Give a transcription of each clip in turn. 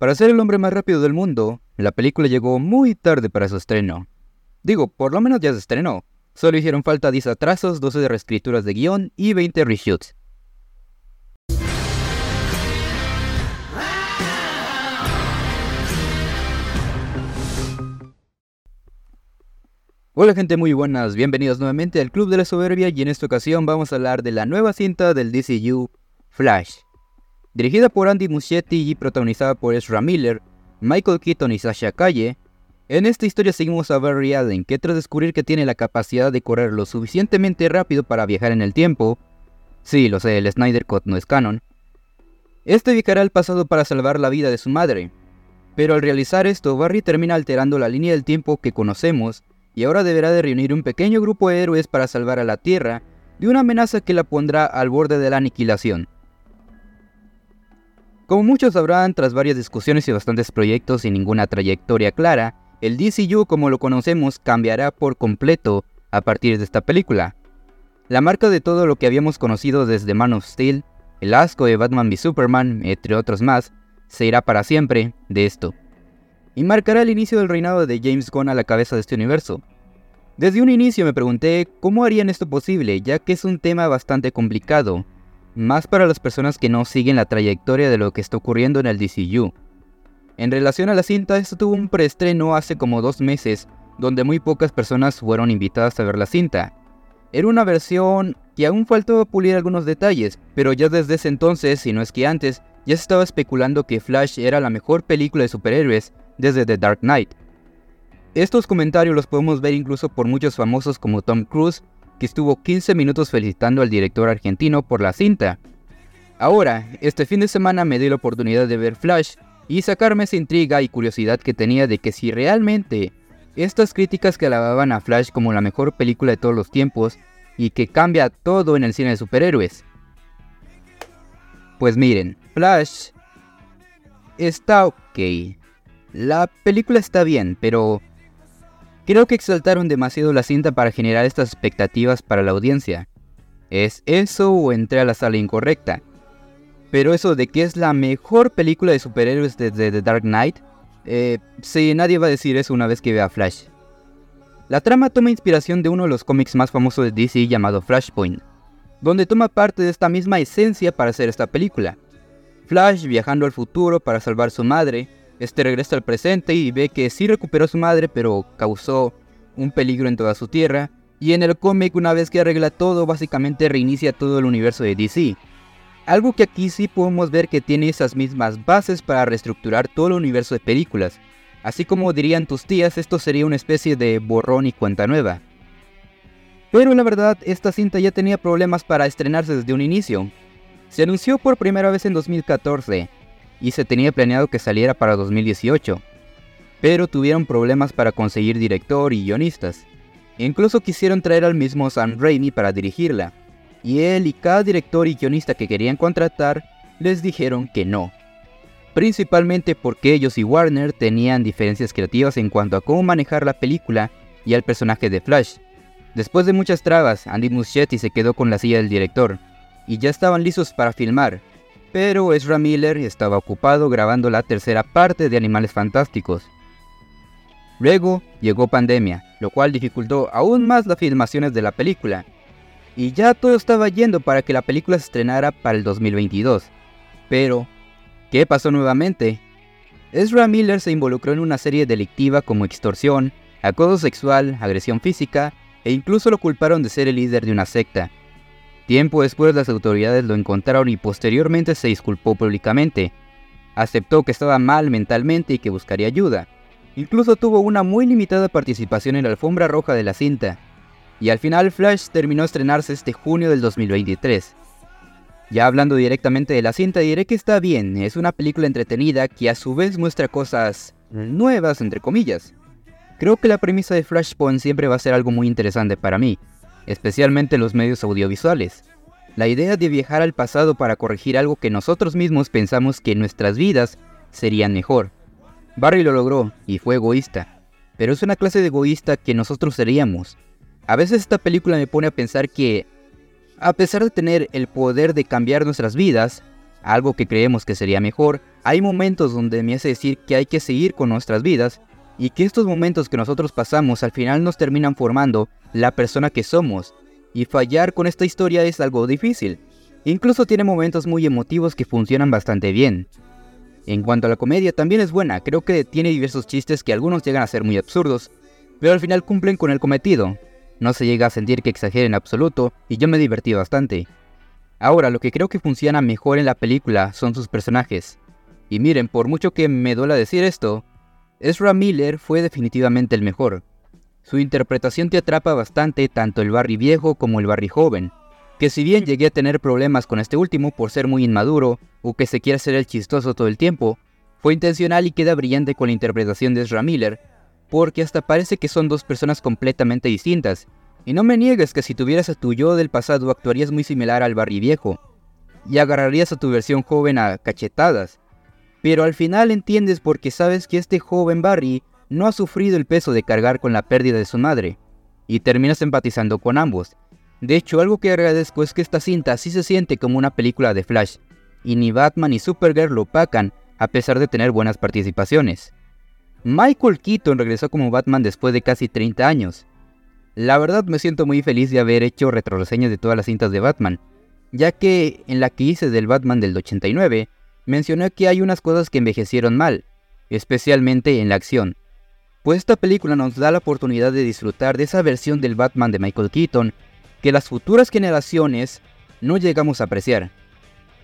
Para ser el hombre más rápido del mundo, la película llegó muy tarde para su estreno. Digo, por lo menos ya se estrenó. Solo hicieron falta 10 atrasos, 12 de reescrituras de guion y 20 reshoots. Hola gente muy buenas, bienvenidos nuevamente al Club de la Soberbia y en esta ocasión vamos a hablar de la nueva cinta del DCU, Flash. Dirigida por Andy Muschietti y protagonizada por Ezra Miller, Michael Keaton y Sasha Calle, en esta historia seguimos a Barry Allen, que tras descubrir que tiene la capacidad de correr lo suficientemente rápido para viajar en el tiempo, sí, lo sé, el Snyder Cut no es canon, este viajará al pasado para salvar la vida de su madre. Pero al realizar esto, Barry termina alterando la línea del tiempo que conocemos y ahora deberá de reunir un pequeño grupo de héroes para salvar a la Tierra de una amenaza que la pondrá al borde de la aniquilación. Como muchos sabrán, tras varias discusiones y bastantes proyectos sin ninguna trayectoria clara, el DCU como lo conocemos cambiará por completo a partir de esta película. La marca de todo lo que habíamos conocido desde Man of Steel, el asco de Batman v Superman, entre otros más, se irá para siempre de esto. Y marcará el inicio del reinado de James Gunn a la cabeza de este universo. Desde un inicio me pregunté cómo harían esto posible, ya que es un tema bastante complicado, más para las personas que no siguen la trayectoria de lo que está ocurriendo en el DCU. En relación a la cinta, esto tuvo un preestreno hace como dos meses, donde muy pocas personas fueron invitadas a ver la cinta. Era una versión que aún faltó pulir algunos detalles, pero ya desde ese entonces, si no es que antes, ya se estaba especulando que Flash era la mejor película de superhéroes desde The Dark Knight. Estos comentarios los podemos ver incluso por muchos famosos como Tom Cruise, que estuvo 15 minutos felicitando al director argentino por la cinta. Ahora, este fin de semana me di la oportunidad de ver Flash y sacarme esa intriga y curiosidad que tenía de que si realmente estas críticas que alababan a Flash como la mejor película de todos los tiempos y que cambia todo en el cine de superhéroes. Pues miren, Flash está ok. La película está bien, pero Creo que exaltaron demasiado la cinta para generar estas expectativas para la audiencia. ¿Es eso o entré a la sala incorrecta? Pero eso de que es la mejor película de superhéroes desde The Dark Knight, eh, sí, nadie va a decir eso una vez que vea Flash. La trama toma inspiración de uno de los cómics más famosos de DC llamado Flashpoint, donde toma parte de esta misma esencia para hacer esta película. Flash viajando al futuro para salvar a su madre, este regresa al presente y ve que sí recuperó a su madre, pero causó un peligro en toda su tierra. Y en el cómic, una vez que arregla todo, básicamente reinicia todo el universo de DC. Algo que aquí sí podemos ver que tiene esas mismas bases para reestructurar todo el universo de películas. Así como dirían tus tías, esto sería una especie de borrón y cuenta nueva. Pero la verdad, esta cinta ya tenía problemas para estrenarse desde un inicio. Se anunció por primera vez en 2014, y se tenía planeado que saliera para 2018, pero tuvieron problemas para conseguir director y guionistas. Incluso quisieron traer al mismo Sam Raimi para dirigirla, y él y cada director y guionista que querían contratar les dijeron que no. Principalmente porque ellos y Warner tenían diferencias creativas en cuanto a cómo manejar la película y al personaje de Flash. Después de muchas trabas, Andy Muschietti se quedó con la silla del director, y ya estaban listos para filmar, pero Ezra Miller estaba ocupado grabando la tercera parte de Animales Fantásticos. Luego llegó pandemia, lo cual dificultó aún más las filmaciones de la película, y ya todo estaba yendo para que la película se estrenara para el 2022. Pero, ¿qué pasó nuevamente? Ezra Miller se involucró en una serie delictiva como extorsión, acoso sexual, agresión física, e incluso lo culparon de ser el líder de una secta. Tiempo después las autoridades lo encontraron y posteriormente se disculpó públicamente. Aceptó que estaba mal mentalmente y que buscaría ayuda. Incluso tuvo una muy limitada participación en la alfombra roja de la cinta. Y al final Flash terminó estrenarse este junio del 2023. Ya hablando directamente de la cinta diré que está bien, es una película entretenida que a su vez muestra cosas nuevas entre comillas. Creo que la premisa de Flashpoint siempre va a ser algo muy interesante para mí, especialmente los medios audiovisuales. La idea de viajar al pasado para corregir algo que nosotros mismos pensamos que en nuestras vidas serían mejor. Barry lo logró y fue egoísta, pero es una clase de egoísta que nosotros seríamos. A veces esta película me pone a pensar que, a pesar de tener el poder de cambiar nuestras vidas, algo que creemos que sería mejor, hay momentos donde me hace decir que hay que seguir con nuestras vidas y que estos momentos que nosotros pasamos al final nos terminan formando la persona que somos. Y fallar con esta historia es algo difícil. Incluso tiene momentos muy emotivos que funcionan bastante bien. En cuanto a la comedia, también es buena, creo que tiene diversos chistes que algunos llegan a ser muy absurdos, pero al final cumplen con el cometido. No se llega a sentir que exageren en absoluto y yo me divertí bastante. Ahora, lo que creo que funciona mejor en la película son sus personajes. Y miren, por mucho que me duela decir esto, Ezra Miller fue definitivamente el mejor. Su interpretación te atrapa bastante tanto el Barry viejo como el Barry joven, que si bien llegué a tener problemas con este último por ser muy inmaduro o que se quiera hacer el chistoso todo el tiempo, fue intencional y queda brillante con la interpretación de Ezra Miller, porque hasta parece que son dos personas completamente distintas, y no me niegues que si tuvieras a tu yo del pasado actuarías muy similar al Barry viejo, y agarrarías a tu versión joven a cachetadas. Pero al final entiendes porque sabes que este joven Barry no ha sufrido el peso de cargar con la pérdida de su madre, y terminas empatizando con ambos. De hecho, algo que agradezco es que esta cinta sí se siente como una película de Flash, y ni Batman ni Supergirl lo opacan, a pesar de tener buenas participaciones. Michael Keaton regresó como Batman después de casi 30 años, la verdad me siento muy feliz de haber hecho retroreseñas de todas las cintas de Batman, ya que en la que hice del Batman del 89, mencioné que hay unas cosas que envejecieron mal, especialmente en la acción. Pues esta película nos da la oportunidad de disfrutar de esa versión del Batman de Michael Keaton que las futuras generaciones no llegamos a apreciar.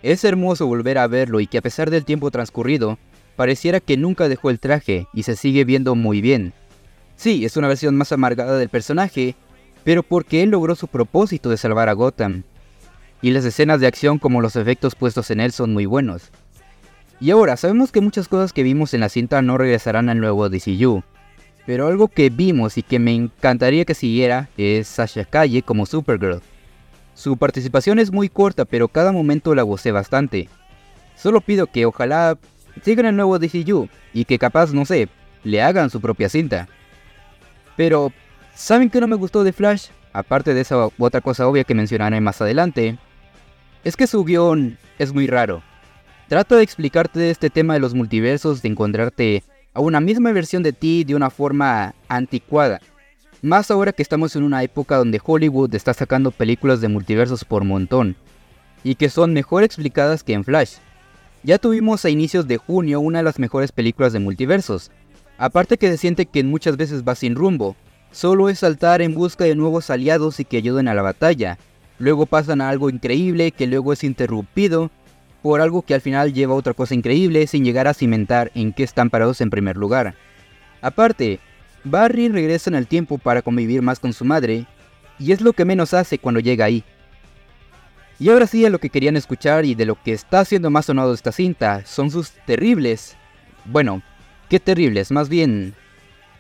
Es hermoso volver a verlo y que a pesar del tiempo transcurrido, pareciera que nunca dejó el traje y se sigue viendo muy bien. Sí, es una versión más amargada del personaje, pero porque él logró su propósito de salvar a Gotham. Y las escenas de acción como los efectos puestos en él son muy buenos. Y ahora, sabemos que muchas cosas que vimos en la cinta no regresarán al nuevo DCU. Pero algo que vimos y que me encantaría que siguiera es Sasha Calle como Supergirl. Su participación es muy corta, pero cada momento la gocé bastante. Solo pido que ojalá sigan el nuevo DCU y que capaz, no sé, le hagan su propia cinta. Pero, ¿saben qué no me gustó de Flash? Aparte de esa otra cosa obvia que mencionaré más adelante, es que su guion es muy raro. Trata de explicarte este tema de los multiversos, de encontrarte a una misma versión de ti de una forma anticuada. Más ahora que estamos en una época donde Hollywood está sacando películas de multiversos por montón, y que son mejor explicadas que en Flash. Ya tuvimos a inicios de junio una de las mejores películas de multiversos, Aparte que se siente que muchas veces va sin rumbo, solo es saltar en busca de nuevos aliados y que ayuden a la batalla. Luego pasan a algo increíble que luego es interrumpido por algo que al final lleva a otra cosa increíble sin llegar a cimentar en qué están parados en primer lugar. Aparte, Barry regresa en el tiempo para convivir más con su madre, y es lo que menos hace cuando llega ahí. Y ahora sí a lo que querían escuchar y de lo que está haciendo más sonado esta cinta son sus terribles, bueno, Qué terribles, más bien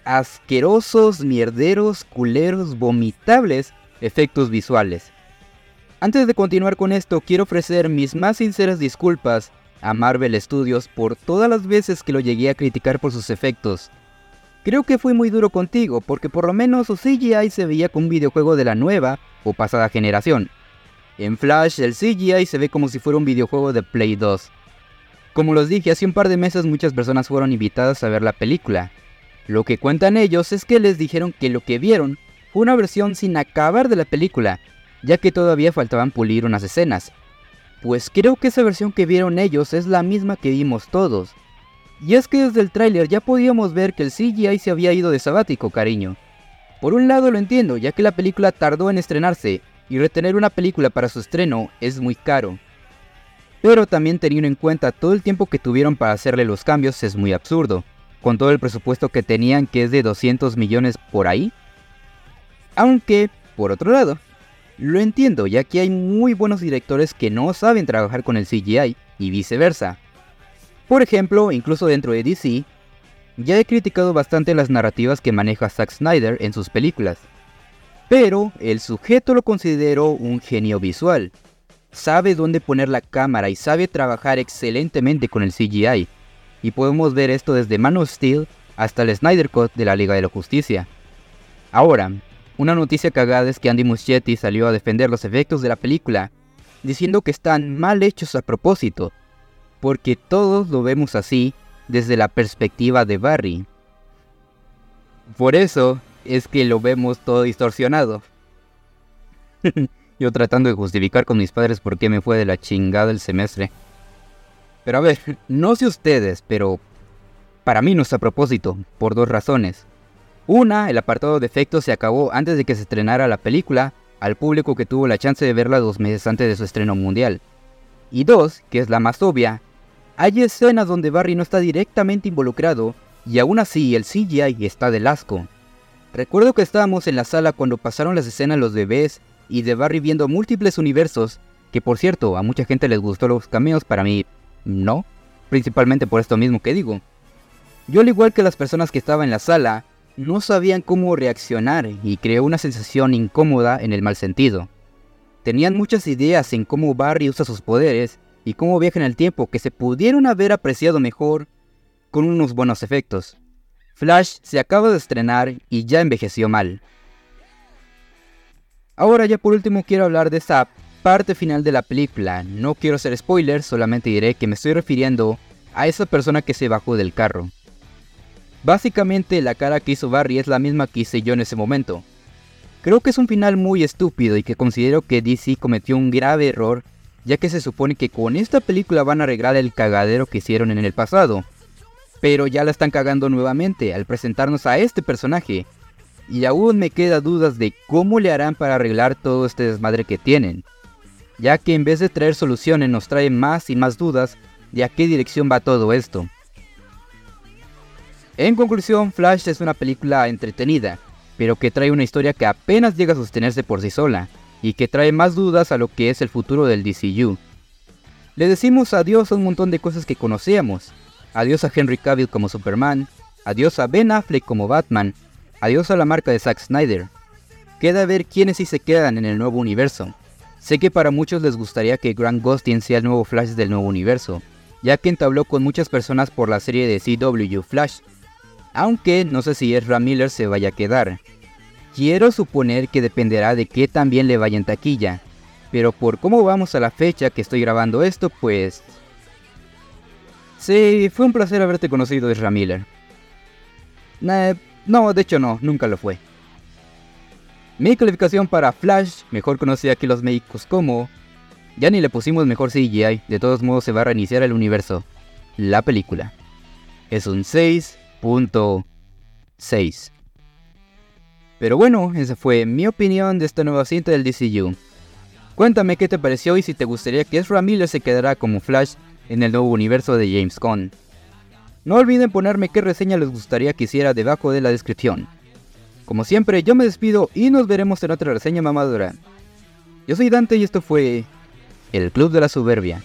asquerosos, mierderos, culeros, vomitables efectos visuales. Antes de continuar con esto, quiero ofrecer mis más sinceras disculpas a Marvel Studios por todas las veces que lo llegué a criticar por sus efectos. Creo que fui muy duro contigo porque por lo menos su CGI se veía como un videojuego de la nueva o pasada generación. En Flash el CGI se ve como si fuera un videojuego de Play 2. Como los dije, hace un par de meses muchas personas fueron invitadas a ver la película. Lo que cuentan ellos es que les dijeron que lo que vieron fue una versión sin acabar de la película, ya que todavía faltaban pulir unas escenas. Pues creo que esa versión que vieron ellos es la misma que vimos todos. Y es que desde el tráiler ya podíamos ver que el CGI se había ido de sabático, cariño. Por un lado lo entiendo, ya que la película tardó en estrenarse, y retener una película para su estreno es muy caro pero también teniendo en cuenta todo el tiempo que tuvieron para hacerle los cambios es muy absurdo, con todo el presupuesto que tenían que es de 200 millones por ahí. Aunque, por otro lado, lo entiendo ya que hay muy buenos directores que no saben trabajar con el CGI y viceversa. Por ejemplo, incluso dentro de DC, ya he criticado bastante las narrativas que maneja Zack Snyder en sus películas, pero el sujeto lo considero un genio visual, sabe dónde poner la cámara y sabe trabajar excelentemente con el CGI. Y podemos ver esto desde Man of Steel hasta el Snyder Cut de la Liga de la Justicia. Ahora, una noticia cagada es que Andy Muschietti salió a defender los efectos de la película, diciendo que están mal hechos a propósito porque todos lo vemos así desde la perspectiva de Barry. Por eso es que lo vemos todo distorsionado. Yo tratando de justificar con mis padres por qué me fue de la chingada el semestre. Pero a ver, no sé ustedes, pero para mí no es a propósito, por dos razones. Una, el apartado de efectos se acabó antes de que se estrenara la película al público que tuvo la chance de verla dos meses antes de su estreno mundial. Y dos, que es la más obvia, hay escenas donde Barry no está directamente involucrado y aún así el CGI está del asco. Recuerdo que estábamos en la sala cuando pasaron las escenas los bebés y de Barry viendo múltiples universos, que por cierto a mucha gente les gustó los cameos, para mí no, principalmente por esto mismo que digo. Yo al igual que las personas que estaban en la sala, no sabían cómo reaccionar y creó una sensación incómoda en el mal sentido. Tenían muchas ideas en cómo Barry usa sus poderes y cómo viaja en el tiempo que se pudieron haber apreciado mejor con unos buenos efectos. Flash se acaba de estrenar y ya envejeció mal. Ahora ya por último quiero hablar de esa parte final de la película. No quiero hacer spoilers, solamente diré que me estoy refiriendo a esa persona que se bajó del carro. Básicamente la cara que hizo Barry es la misma que hice yo en ese momento. Creo que es un final muy estúpido y que considero que DC cometió un grave error, ya que se supone que con esta película van a arreglar el cagadero que hicieron en el pasado. Pero ya la están cagando nuevamente al presentarnos a este personaje. Y aún me queda dudas de cómo le harán para arreglar todo este desmadre que tienen. Ya que en vez de traer soluciones nos trae más y más dudas de a qué dirección va todo esto. En conclusión, Flash es una película entretenida, pero que trae una historia que apenas llega a sostenerse por sí sola, y que trae más dudas a lo que es el futuro del DCU. Le decimos adiós a un montón de cosas que conocíamos, adiós a Henry Cavill como Superman, adiós a Ben Affleck como Batman, adiós a la marca de Zack Snyder. Queda ver quiénes sí se quedan en el nuevo universo. Sé que para muchos les gustaría que Grant Gustin sea el nuevo Flash del nuevo universo, ya que entabló con muchas personas por la serie de CW Flash, aunque no sé si Ezra Miller se vaya a quedar. Quiero suponer que dependerá de qué también le vaya en taquilla, pero por cómo vamos a la fecha que estoy grabando esto, pues... Sí, fue un placer haberte conocido, Ezra Miller. no, de hecho no, nunca lo fue. Mi calificación para Flash, mejor conocida aquí los médicos como... Ya ni le pusimos mejor CGI, de todos modos se va a reiniciar el universo. La película. Es un 6 6. Pero bueno, esa fue mi opinión de esta nueva cinta del DCU. Cuéntame qué te pareció y si te gustaría que Ezra Miller se quedara como Flash en el nuevo universo de James Gunn. No olviden ponerme qué reseña les gustaría que hiciera debajo de la descripción. Como siempre, yo me despido y nos veremos en otra reseña mamadora. Yo soy Dante y esto fue El Club de la Soberbia.